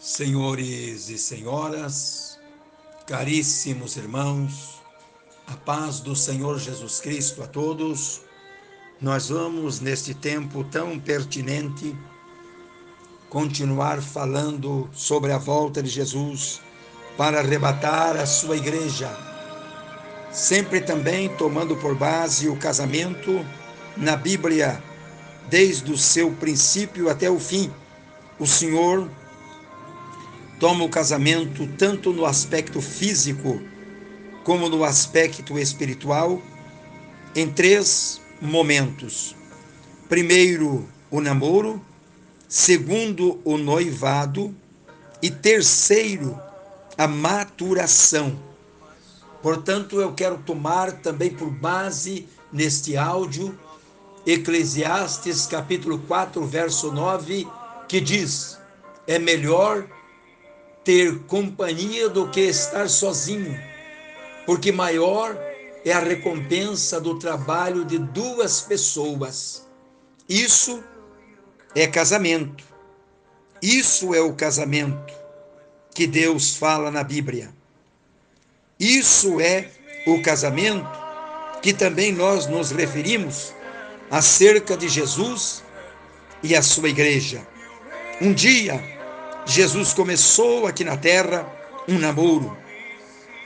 Senhores e senhoras, caríssimos irmãos, a paz do Senhor Jesus Cristo a todos. Nós vamos, neste tempo tão pertinente, continuar falando sobre a volta de Jesus para arrebatar a sua igreja, sempre também tomando por base o casamento na Bíblia, desde o seu princípio até o fim. O Senhor toma o casamento tanto no aspecto físico como no aspecto espiritual em três momentos. Primeiro, o namoro, segundo, o noivado e terceiro, a maturação. Portanto, eu quero tomar também por base neste áudio Eclesiastes capítulo 4, verso 9, que diz: É melhor ter companhia do que estar sozinho, porque maior é a recompensa do trabalho de duas pessoas. Isso é casamento. Isso é o casamento que Deus fala na Bíblia. Isso é o casamento que também nós nos referimos acerca de Jesus e a sua igreja. Um dia, Jesus começou aqui na terra um namoro.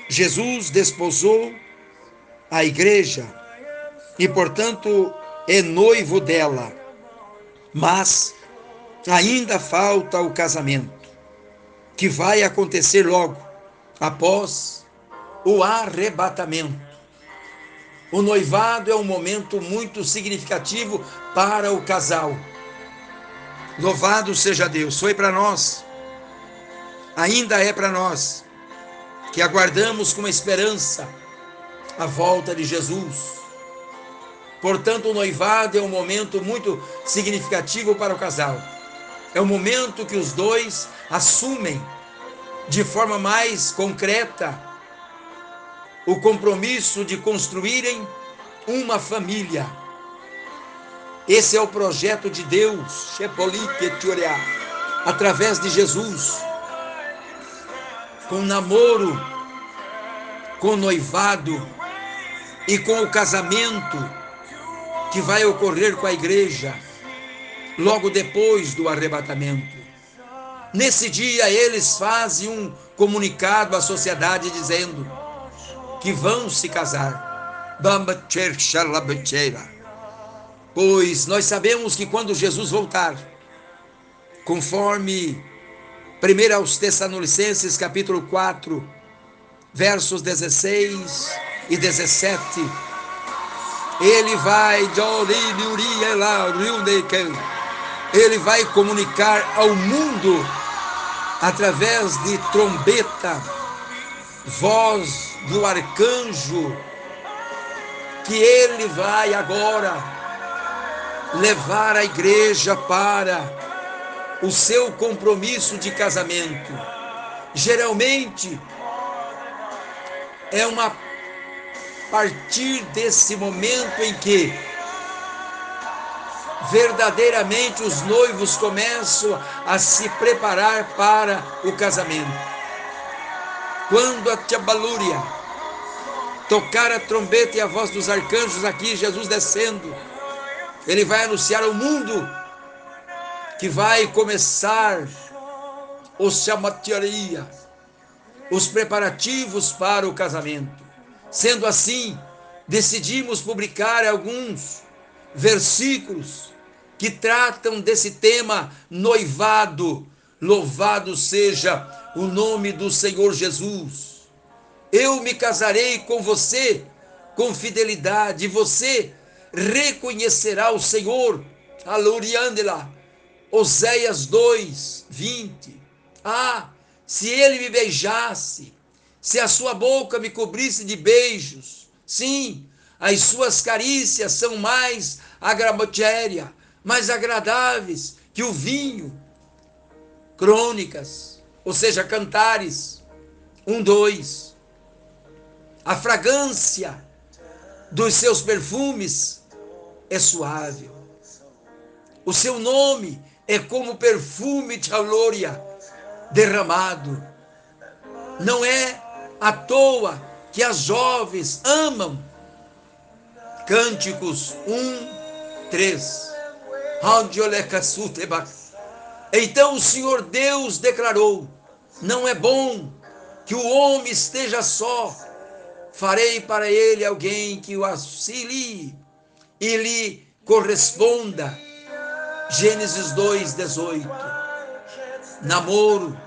Jesus desposou a igreja e, portanto, é noivo dela. Mas ainda falta o casamento, que vai acontecer logo após o arrebatamento. O noivado é um momento muito significativo para o casal. Louvado seja Deus, foi para nós, ainda é para nós, que aguardamos com esperança a volta de Jesus. Portanto, o noivado é um momento muito significativo para o casal. É o momento que os dois assumem de forma mais concreta o compromisso de construírem uma família esse é o projeto de Deus, através de Jesus, com namoro, com noivado e com o casamento que vai ocorrer com a igreja logo depois do arrebatamento. Nesse dia, eles fazem um comunicado à sociedade dizendo que vão se casar. Pois nós sabemos que quando Jesus voltar, conforme 1 aos Tessalonicenses capítulo 4, versos 16 e 17, ele vai ele vai comunicar ao mundo através de trombeta, voz do arcanjo, que ele vai agora levar a igreja para o seu compromisso de casamento. Geralmente é uma partir desse momento em que verdadeiramente os noivos começam a se preparar para o casamento. Quando a Tiabalúria tocar a trombeta e a voz dos arcanjos aqui, Jesus descendo, ele vai anunciar ao mundo que vai começar o chamatiaria, os preparativos para o casamento. Sendo assim, decidimos publicar alguns versículos que tratam desse tema noivado. Louvado seja o nome do Senhor Jesus. Eu me casarei com você com fidelidade, você reconhecerá o Senhor. Aluriandela. Oséias 2, 20. Ah, se ele me beijasse, se a sua boca me cobrisse de beijos, sim, as suas carícias são mais agramotéria, mais agradáveis que o vinho. Crônicas, ou seja, cantares, um, dois. A fragrância dos seus perfumes é suave. O seu nome é como perfume de alória. derramado. Não é à toa que as jovens amam. Cânticos 1, 3. Então o Senhor Deus declarou: Não é bom que o homem esteja só. Farei para ele alguém que o auxilie e lhe corresponda. Gênesis 2, 18. Namoro,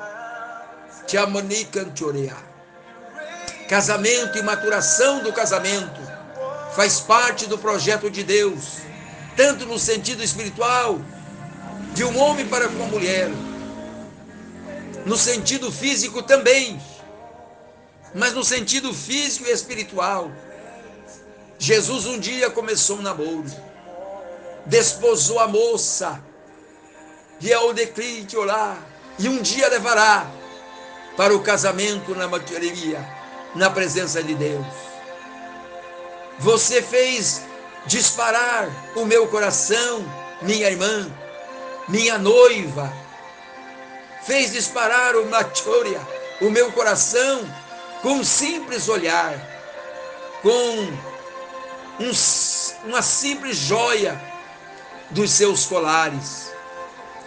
Tiamonicanchorea. Casamento e maturação do casamento faz parte do projeto de Deus tanto no sentido espiritual, de um homem para com uma mulher, no sentido físico também, mas no sentido físico e espiritual. Jesus um dia começou um namoro, desposou a moça, e ao declínio olhar, e um dia levará para o casamento na matéria, na presença de Deus. Você fez disparar o meu coração, minha irmã, minha noiva. Fez disparar o machoria, o meu coração, com um simples olhar, com um, uma simples joia dos seus colares.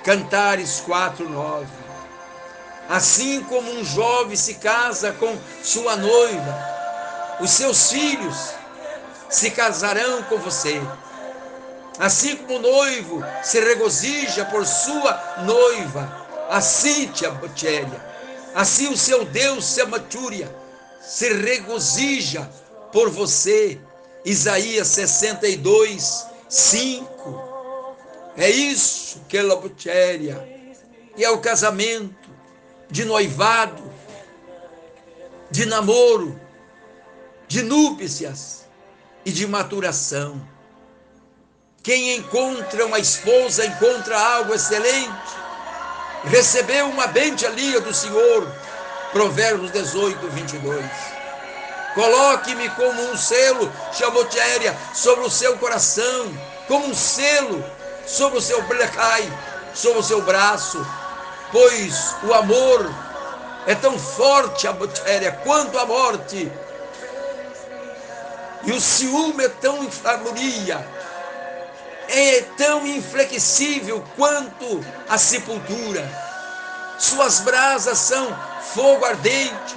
Cantares 4:9. Assim como um jovem se casa com sua noiva, os seus filhos se casarão com você. Assim como o noivo se regozija por sua noiva, assim te abotéria. Assim o seu Deus se amatúria, se regozija por você. Isaías 62, 5. É isso que é labotéria. E é o casamento de noivado, de namoro, de núpcias e de maturação. Quem encontra uma esposa encontra algo excelente. Recebeu uma bendialia do Senhor. Provérbios 18, 22. Coloque-me como um selo, chamotéria, sobre o seu coração, como um selo sobre o seu blecai, sobre o seu braço, pois o amor é tão forte, a quanto a morte e o ciúme é tão inflamoria, é tão inflexível quanto a sepultura. Suas brasas são fogo ardente,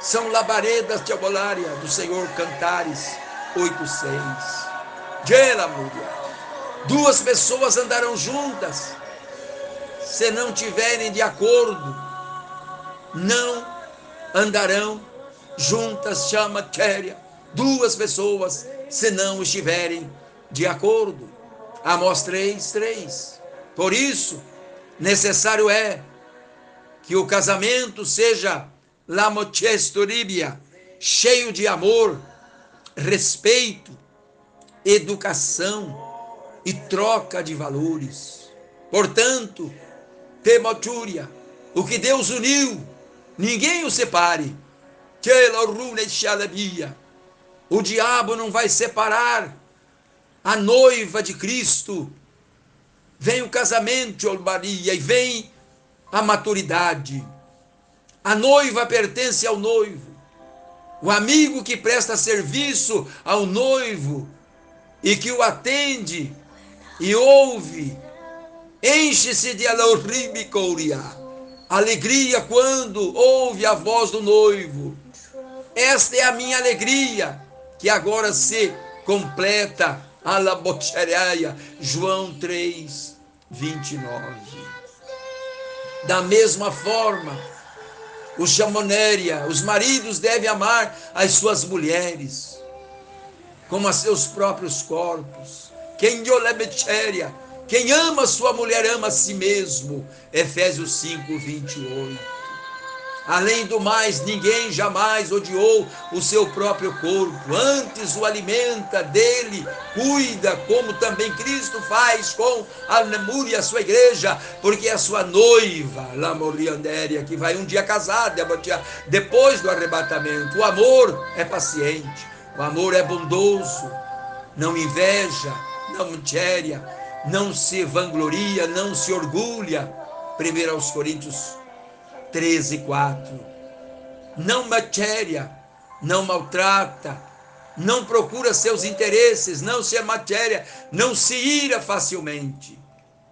são labaredas de abolária do Senhor Cantares 8:6. Gela, Duas pessoas andarão juntas se não tiverem de acordo, não andarão juntas, chama Kéria duas pessoas se não estiverem de acordo. Amós 3, 3. Por isso, necessário é que o casamento seja lamotestoribia, cheio de amor, respeito, educação e troca de valores. Portanto, temotúria, o que Deus uniu, ninguém o separe. O diabo não vai separar a noiva de Cristo. Vem o casamento, Maria, e vem a maturidade. A noiva pertence ao noivo. O amigo que presta serviço ao noivo e que o atende e ouve, enche-se de alegria quando ouve a voz do noivo. Esta é a minha alegria que agora se completa a labochereia, João 3, 29. Da mesma forma, o chamonéria, os maridos devem amar as suas mulheres, como a seus próprios corpos. Quem yolebecheria, quem ama sua mulher ama a si mesmo. Efésios 5, 28. Além do mais, ninguém jamais odiou o seu próprio corpo, antes o alimenta dele, cuida, como também Cristo faz com a Nemúria, a sua igreja, porque a sua noiva, Lamoriandéria, que vai um dia casar, depois do arrebatamento. O amor é paciente, o amor é bondoso, não inveja, não não se vangloria, não se orgulha, 1 aos Coríntios 13, 4. Não matéria, não maltrata, não procura seus interesses, não se é matéria, não se ira facilmente,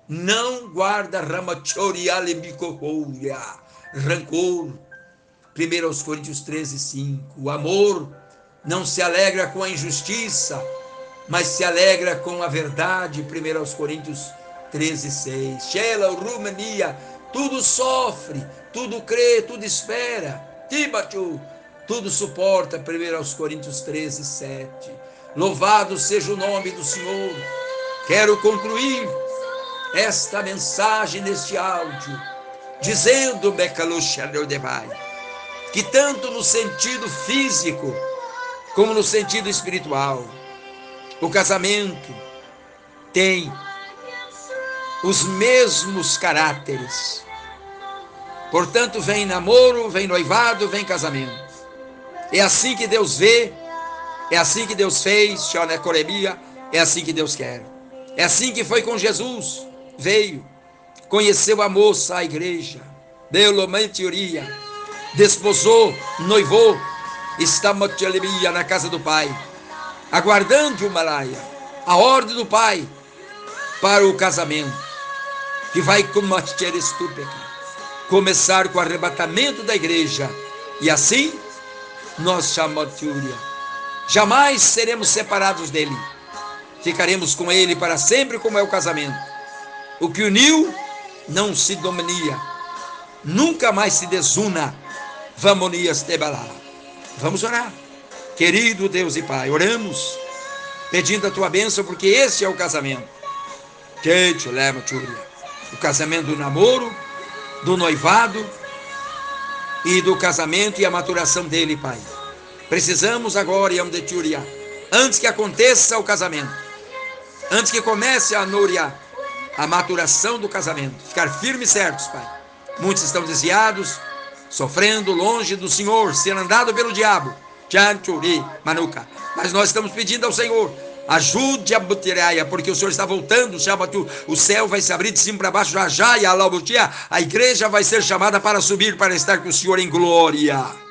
não guarda ramachorialembicohouria, rancor. 1 aos Coríntios 13, 5. O amor não se alegra com a injustiça, mas se alegra com a verdade. 1 aos Coríntios 13, 6. Shela, Rumania, tudo sofre, tudo crê, tudo espera. Tibatu, tudo suporta. 1 aos Coríntios 13, 7. Louvado seja o nome do Senhor. Quero concluir esta mensagem neste áudio, dizendo, que tanto no sentido físico, como no sentido espiritual, o casamento tem os mesmos caráteres. Portanto, vem namoro, vem noivado, vem casamento. É assim que Deus vê, é assim que Deus fez, Coremia, é assim que Deus quer. É assim que foi com Jesus. Veio, conheceu a moça, a igreja, deu teoria, desposou, noivou, está na casa do Pai, aguardando o Malaia, a ordem do Pai para o casamento, que vai começar com o arrebatamento da igreja, e assim nós chamamos Jamais seremos separados dele. Ficaremos com ele para sempre, como é o casamento. O que uniu não se dominia, nunca mais se desuna. Vamonias tebalá. Vamos orar. Querido Deus e Pai, oramos pedindo a tua bênção, porque esse é o casamento. Que leva, O casamento do namoro, do noivado e do casamento e a maturação dele, Pai. Precisamos agora, Yam de Tchuria, antes que aconteça o casamento, antes que comece a Núria, a maturação do casamento, ficar firmes e certos, Pai. Muitos estão desviados, sofrendo longe do Senhor, sendo andado pelo diabo. Chanchuri. Mas nós estamos pedindo ao Senhor, ajude a Butireia, porque o Senhor está voltando, o céu vai se abrir de cima para baixo, já já, e a a igreja vai ser chamada para subir, para estar com o Senhor em glória.